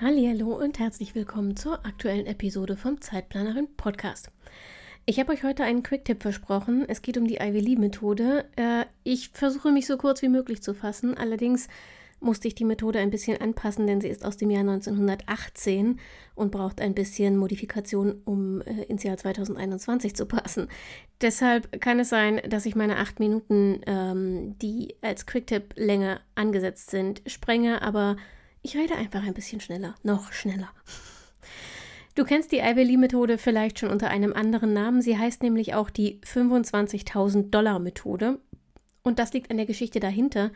Hallo und herzlich willkommen zur aktuellen Episode vom Zeitplanerin Podcast. Ich habe euch heute einen Quick-Tipp versprochen. Es geht um die Ivy Lee-Methode. Äh, ich versuche mich so kurz wie möglich zu fassen. Allerdings musste ich die Methode ein bisschen anpassen, denn sie ist aus dem Jahr 1918 und braucht ein bisschen Modifikation, um äh, ins Jahr 2021 zu passen. Deshalb kann es sein, dass ich meine acht Minuten, ähm, die als Quick-Tipp länger angesetzt sind, sprenge, aber ich rede einfach ein bisschen schneller, noch schneller. Du kennst die Ivy Lee-Methode vielleicht schon unter einem anderen Namen. Sie heißt nämlich auch die 25.000 Dollar Methode. Und das liegt an der Geschichte dahinter,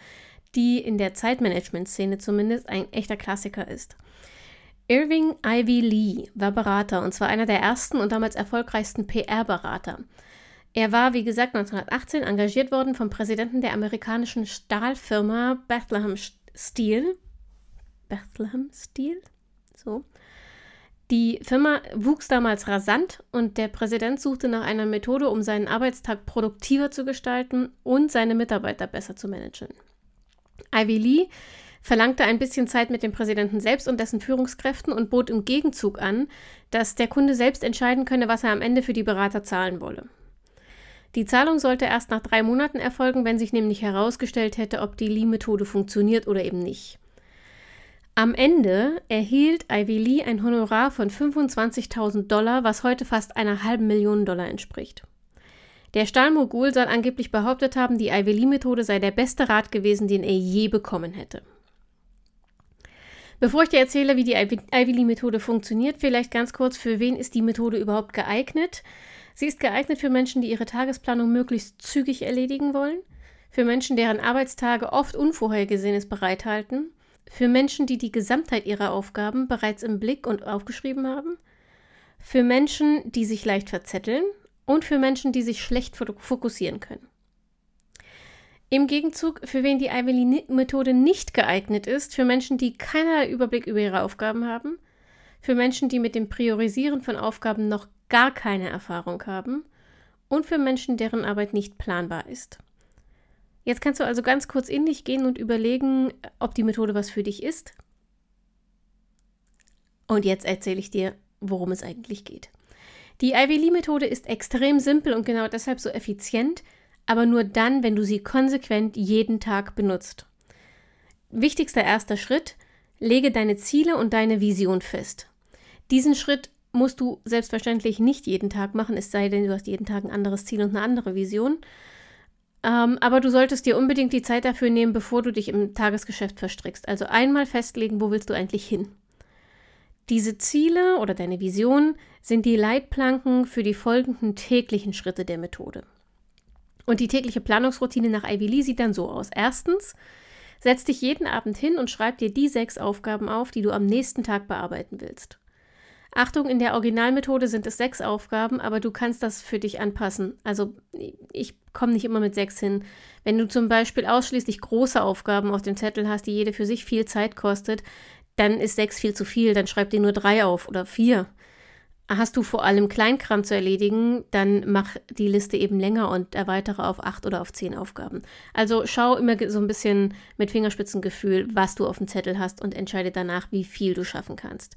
die in der Zeitmanagement-Szene zumindest ein echter Klassiker ist. Irving Ivy Lee war Berater und zwar einer der ersten und damals erfolgreichsten PR-Berater. Er war, wie gesagt, 1918 engagiert worden vom Präsidenten der amerikanischen Stahlfirma Bethlehem Steel Bethlehem-Stil. So. Die Firma wuchs damals rasant und der Präsident suchte nach einer Methode, um seinen Arbeitstag produktiver zu gestalten und seine Mitarbeiter besser zu managen. Ivy Lee verlangte ein bisschen Zeit mit dem Präsidenten selbst und dessen Führungskräften und bot im Gegenzug an, dass der Kunde selbst entscheiden könne, was er am Ende für die Berater zahlen wolle. Die Zahlung sollte erst nach drei Monaten erfolgen, wenn sich nämlich herausgestellt hätte, ob die Lee-Methode funktioniert oder eben nicht. Am Ende erhielt Ivy Lee ein Honorar von 25.000 Dollar, was heute fast einer halben Million Dollar entspricht. Der Stahlmogul soll angeblich behauptet haben, die Ivy Lee-Methode sei der beste Rat gewesen, den er je bekommen hätte. Bevor ich dir erzähle, wie die Ivy Lee-Methode funktioniert, vielleicht ganz kurz, für wen ist die Methode überhaupt geeignet? Sie ist geeignet für Menschen, die ihre Tagesplanung möglichst zügig erledigen wollen, für Menschen, deren Arbeitstage oft Unvorhergesehenes bereithalten, für Menschen, die die Gesamtheit ihrer Aufgaben bereits im Blick und aufgeschrieben haben, für Menschen, die sich leicht verzetteln und für Menschen, die sich schlecht fokussieren können. Im Gegenzug, für wen die Ivy-Methode nicht geeignet ist, für Menschen, die keinerlei Überblick über ihre Aufgaben haben, für Menschen, die mit dem Priorisieren von Aufgaben noch gar keine Erfahrung haben und für Menschen, deren Arbeit nicht planbar ist. Jetzt kannst du also ganz kurz in dich gehen und überlegen, ob die Methode was für dich ist. Und jetzt erzähle ich dir, worum es eigentlich geht. Die Ivy Lee-Methode ist extrem simpel und genau deshalb so effizient, aber nur dann, wenn du sie konsequent jeden Tag benutzt. Wichtigster erster Schritt, lege deine Ziele und deine Vision fest. Diesen Schritt musst du selbstverständlich nicht jeden Tag machen, es sei denn, du hast jeden Tag ein anderes Ziel und eine andere Vision. Ähm, aber du solltest dir unbedingt die Zeit dafür nehmen, bevor du dich im Tagesgeschäft verstrickst. Also einmal festlegen, wo willst du eigentlich hin. Diese Ziele oder deine Vision sind die Leitplanken für die folgenden täglichen Schritte der Methode. Und die tägliche Planungsroutine nach Ivy Lee sieht dann so aus. Erstens, setz dich jeden Abend hin und schreib dir die sechs Aufgaben auf, die du am nächsten Tag bearbeiten willst. Achtung, in der Originalmethode sind es sechs Aufgaben, aber du kannst das für dich anpassen. Also ich komme nicht immer mit sechs hin. Wenn du zum Beispiel ausschließlich große Aufgaben auf dem Zettel hast, die jede für sich viel Zeit kostet, dann ist sechs viel zu viel, dann schreib dir nur drei auf oder vier. Hast du vor allem Kleinkram zu erledigen, dann mach die Liste eben länger und erweitere auf acht oder auf zehn Aufgaben. Also schau immer so ein bisschen mit Fingerspitzengefühl, was du auf dem Zettel hast und entscheide danach, wie viel du schaffen kannst.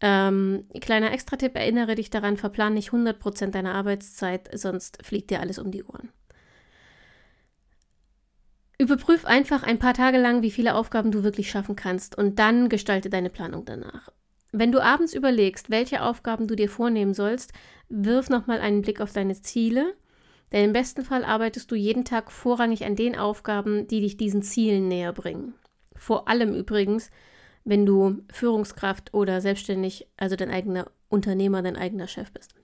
Ähm, kleiner Extra-Tipp, erinnere dich daran, verplan nicht 100% deiner Arbeitszeit, sonst fliegt dir alles um die Ohren. Überprüf einfach ein paar Tage lang, wie viele Aufgaben du wirklich schaffen kannst und dann gestalte deine Planung danach. Wenn du abends überlegst, welche Aufgaben du dir vornehmen sollst, wirf nochmal einen Blick auf deine Ziele, denn im besten Fall arbeitest du jeden Tag vorrangig an den Aufgaben, die dich diesen Zielen näher bringen. Vor allem übrigens, wenn du Führungskraft oder selbstständig, also dein eigener Unternehmer, dein eigener Chef bist.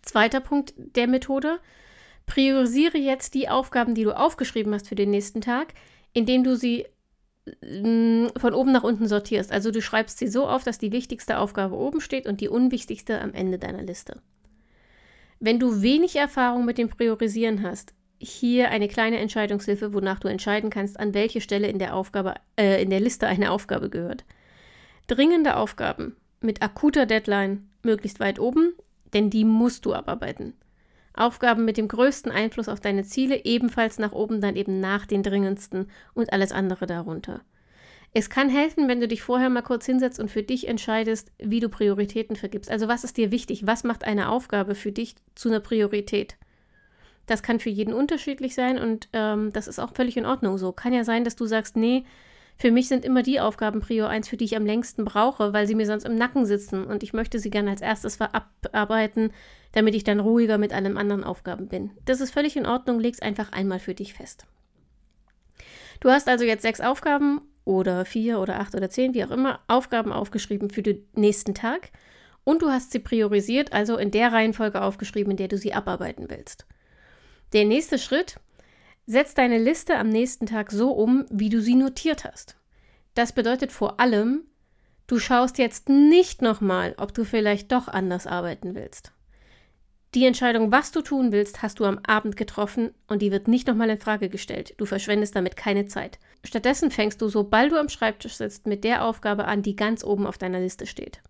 Zweiter Punkt der Methode. Priorisiere jetzt die Aufgaben, die du aufgeschrieben hast für den nächsten Tag, indem du sie mm, von oben nach unten sortierst. Also du schreibst sie so auf, dass die wichtigste Aufgabe oben steht und die unwichtigste am Ende deiner Liste. Wenn du wenig Erfahrung mit dem Priorisieren hast, hier eine kleine Entscheidungshilfe, wonach du entscheiden kannst, an welche Stelle in der Aufgabe, äh, in der Liste eine Aufgabe gehört. Dringende Aufgaben mit akuter Deadline möglichst weit oben, denn die musst du abarbeiten. Aufgaben mit dem größten Einfluss auf deine Ziele ebenfalls nach oben, dann eben nach den dringendsten und alles andere darunter. Es kann helfen, wenn du dich vorher mal kurz hinsetzt und für dich entscheidest, wie du Prioritäten vergibst. Also was ist dir wichtig? Was macht eine Aufgabe für dich zu einer Priorität? Das kann für jeden unterschiedlich sein und ähm, das ist auch völlig in Ordnung so. Kann ja sein, dass du sagst, nee, für mich sind immer die Aufgaben Prio 1, für die ich am längsten brauche, weil sie mir sonst im Nacken sitzen und ich möchte sie gerne als erstes abarbeiten, damit ich dann ruhiger mit allen anderen Aufgaben bin. Das ist völlig in Ordnung, leg es einfach einmal für dich fest. Du hast also jetzt sechs Aufgaben oder vier oder acht oder zehn, wie auch immer, Aufgaben aufgeschrieben für den nächsten Tag und du hast sie priorisiert, also in der Reihenfolge aufgeschrieben, in der du sie abarbeiten willst. Der nächste Schritt, setz deine Liste am nächsten Tag so um, wie du sie notiert hast. Das bedeutet vor allem, du schaust jetzt nicht nochmal, ob du vielleicht doch anders arbeiten willst. Die Entscheidung, was du tun willst, hast du am Abend getroffen und die wird nicht nochmal in Frage gestellt. Du verschwendest damit keine Zeit. Stattdessen fängst du, sobald du am Schreibtisch sitzt, mit der Aufgabe an, die ganz oben auf deiner Liste steht.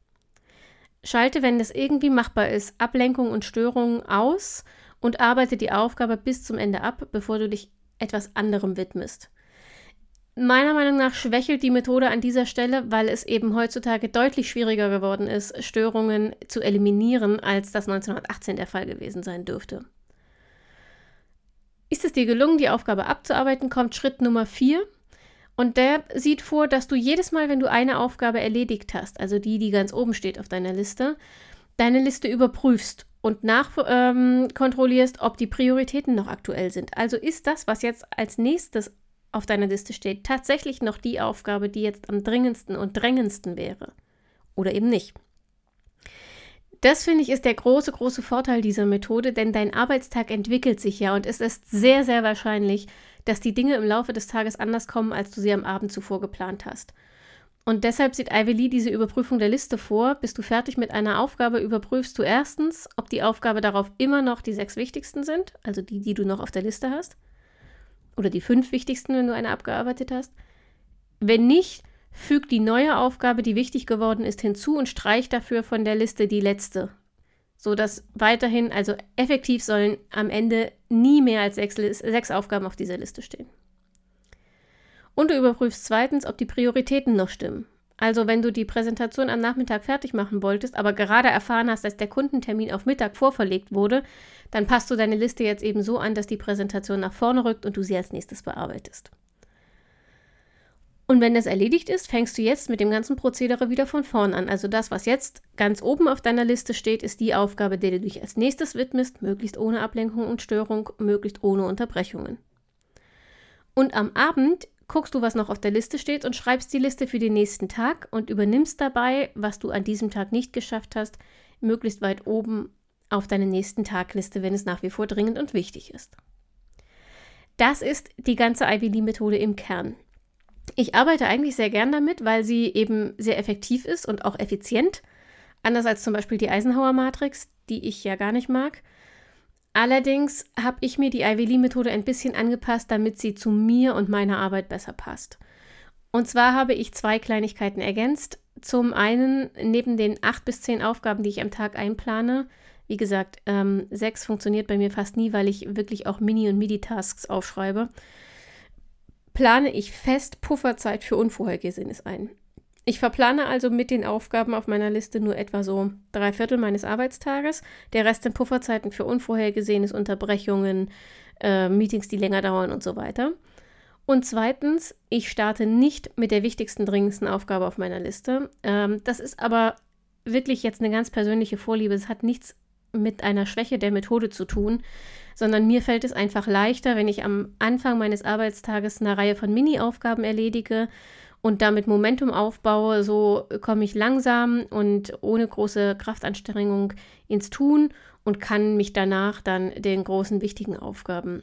Schalte, wenn das irgendwie machbar ist, Ablenkung und Störungen aus und arbeite die Aufgabe bis zum Ende ab, bevor du dich etwas anderem widmest. Meiner Meinung nach schwächelt die Methode an dieser Stelle, weil es eben heutzutage deutlich schwieriger geworden ist, Störungen zu eliminieren, als das 1918 der Fall gewesen sein dürfte. Ist es dir gelungen, die Aufgabe abzuarbeiten, kommt Schritt Nummer 4. Und der sieht vor, dass du jedes Mal, wenn du eine Aufgabe erledigt hast, also die, die ganz oben steht auf deiner Liste, deine Liste überprüfst und nachkontrollierst, ähm, ob die Prioritäten noch aktuell sind. Also ist das, was jetzt als nächstes auf deiner Liste steht, tatsächlich noch die Aufgabe, die jetzt am dringendsten und drängendsten wäre. Oder eben nicht. Das finde ich ist der große, große Vorteil dieser Methode, denn dein Arbeitstag entwickelt sich ja und es ist sehr, sehr wahrscheinlich, dass die Dinge im Laufe des Tages anders kommen, als du sie am Abend zuvor geplant hast. Und deshalb sieht Ivy Lee diese Überprüfung der Liste vor. Bist du fertig mit einer Aufgabe, überprüfst du erstens, ob die Aufgabe darauf immer noch die sechs wichtigsten sind, also die, die du noch auf der Liste hast oder die fünf wichtigsten, wenn du eine abgearbeitet hast. Wenn nicht, füg die neue Aufgabe, die wichtig geworden ist, hinzu und streich dafür von der Liste die letzte. So dass weiterhin, also effektiv sollen am Ende nie mehr als sechs, sechs Aufgaben auf dieser Liste stehen. Und du überprüfst zweitens, ob die Prioritäten noch stimmen. Also wenn du die Präsentation am Nachmittag fertig machen wolltest, aber gerade erfahren hast, dass der Kundentermin auf Mittag vorverlegt wurde, dann passt du deine Liste jetzt eben so an, dass die Präsentation nach vorne rückt und du sie als nächstes bearbeitest. Und wenn das erledigt ist, fängst du jetzt mit dem ganzen Prozedere wieder von vorn an. Also das, was jetzt ganz oben auf deiner Liste steht, ist die Aufgabe, der du dich als nächstes widmest, möglichst ohne Ablenkung und Störung, möglichst ohne Unterbrechungen. Und am Abend guckst du, was noch auf der Liste steht und schreibst die Liste für den nächsten Tag und übernimmst dabei, was du an diesem Tag nicht geschafft hast, möglichst weit oben auf deine nächsten Tagliste, wenn es nach wie vor dringend und wichtig ist. Das ist die ganze Ivy Lee Methode im Kern. Ich arbeite eigentlich sehr gern damit, weil sie eben sehr effektiv ist und auch effizient. Anders als zum Beispiel die Eisenhower Matrix, die ich ja gar nicht mag. Allerdings habe ich mir die Ivy Lee-Methode ein bisschen angepasst, damit sie zu mir und meiner Arbeit besser passt. Und zwar habe ich zwei Kleinigkeiten ergänzt. Zum einen, neben den acht bis zehn Aufgaben, die ich am Tag einplane, wie gesagt, ähm, sechs funktioniert bei mir fast nie, weil ich wirklich auch Mini- und Midi-Tasks aufschreibe, plane ich fest Pufferzeit für Unvorhergesehenes ein. Ich verplane also mit den Aufgaben auf meiner Liste nur etwa so drei Viertel meines Arbeitstages. Der Rest sind Pufferzeiten für Unvorhergesehenes, Unterbrechungen, äh, Meetings, die länger dauern und so weiter. Und zweitens, ich starte nicht mit der wichtigsten, dringendsten Aufgabe auf meiner Liste. Ähm, das ist aber wirklich jetzt eine ganz persönliche Vorliebe. Es hat nichts mit einer Schwäche der Methode zu tun, sondern mir fällt es einfach leichter, wenn ich am Anfang meines Arbeitstages eine Reihe von Mini-Aufgaben erledige und damit Momentum aufbaue, so komme ich langsam und ohne große Kraftanstrengung ins Tun und kann mich danach dann den großen wichtigen Aufgaben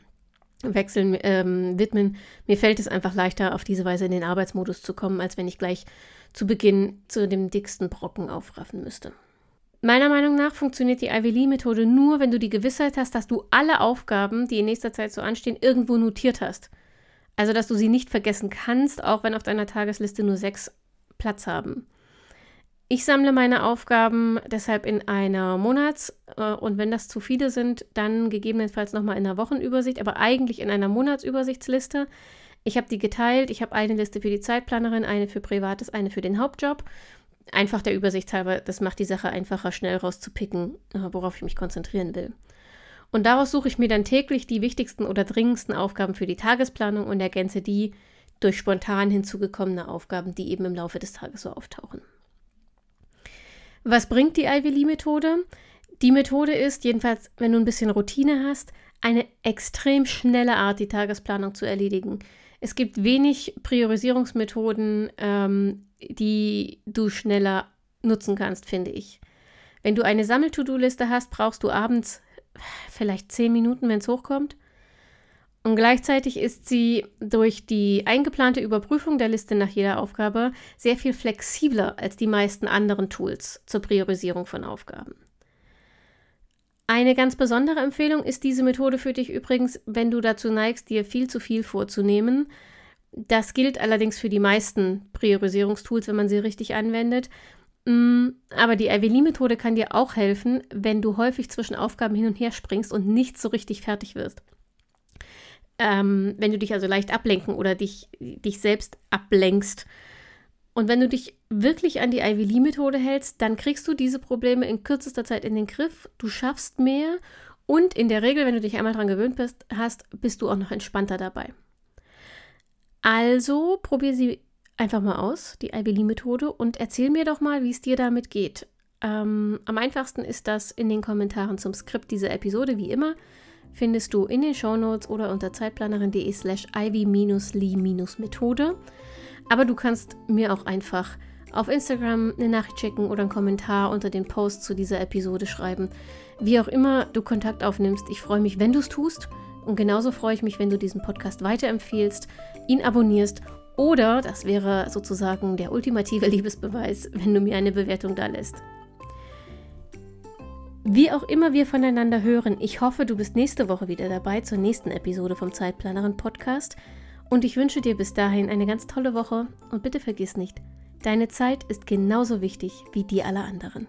wechseln, ähm, widmen. Mir fällt es einfach leichter, auf diese Weise in den Arbeitsmodus zu kommen, als wenn ich gleich zu Beginn zu dem dicksten Brocken aufraffen müsste. Meiner Meinung nach funktioniert die Ivy Lee-Methode nur, wenn du die Gewissheit hast, dass du alle Aufgaben, die in nächster Zeit so anstehen, irgendwo notiert hast. Also, dass du sie nicht vergessen kannst, auch wenn auf deiner Tagesliste nur sechs Platz haben. Ich sammle meine Aufgaben deshalb in einer Monats- äh, und wenn das zu viele sind, dann gegebenenfalls nochmal in einer Wochenübersicht, aber eigentlich in einer Monatsübersichtsliste. Ich habe die geteilt. Ich habe eine Liste für die Zeitplanerin, eine für Privates, eine für den Hauptjob. Einfach der Übersicht halber, das macht die Sache einfacher, schnell rauszupicken, äh, worauf ich mich konzentrieren will. Und daraus suche ich mir dann täglich die wichtigsten oder dringendsten Aufgaben für die Tagesplanung und ergänze die durch spontan hinzugekommene Aufgaben, die eben im Laufe des Tages so auftauchen. Was bringt die Ivy Lee Methode? Die Methode ist, jedenfalls, wenn du ein bisschen Routine hast, eine extrem schnelle Art, die Tagesplanung zu erledigen. Es gibt wenig Priorisierungsmethoden, ähm, die du schneller nutzen kannst, finde ich. Wenn du eine Sammel-To-Do-Liste hast, brauchst du abends vielleicht zehn Minuten, wenn es hochkommt. Und gleichzeitig ist sie durch die eingeplante Überprüfung der Liste nach jeder Aufgabe sehr viel flexibler als die meisten anderen Tools zur Priorisierung von Aufgaben. Eine ganz besondere Empfehlung ist diese Methode für dich übrigens, wenn du dazu neigst, dir viel zu viel vorzunehmen. Das gilt allerdings für die meisten Priorisierungstools, wenn man sie richtig anwendet. Mm, aber die Ivy-Lee-Methode kann dir auch helfen, wenn du häufig zwischen Aufgaben hin und her springst und nicht so richtig fertig wirst. Ähm, wenn du dich also leicht ablenken oder dich, dich selbst ablenkst. Und wenn du dich wirklich an die Ivy Lee Methode hältst, dann kriegst du diese Probleme in kürzester Zeit in den Griff. Du schaffst mehr und in der Regel, wenn du dich einmal daran gewöhnt bist, hast, bist du auch noch entspannter dabei. Also probier sie einfach mal aus, die Ivy Lee Methode, und erzähl mir doch mal, wie es dir damit geht. Ähm, am einfachsten ist das in den Kommentaren zum Skript dieser Episode, wie immer findest du in den Shownotes oder unter zeitplanerin.de slash ivy-lee-methode. Aber du kannst mir auch einfach auf Instagram eine Nachricht schicken oder einen Kommentar unter den Post zu dieser Episode schreiben. Wie auch immer du Kontakt aufnimmst, ich freue mich, wenn du es tust. Und genauso freue ich mich, wenn du diesen Podcast weiterempfehlst, ihn abonnierst oder, das wäre sozusagen der ultimative Liebesbeweis, wenn du mir eine Bewertung da lässt. Wie auch immer wir voneinander hören, ich hoffe, du bist nächste Woche wieder dabei zur nächsten Episode vom Zeitplanerin Podcast. Und ich wünsche dir bis dahin eine ganz tolle Woche und bitte vergiss nicht, deine Zeit ist genauso wichtig wie die aller anderen.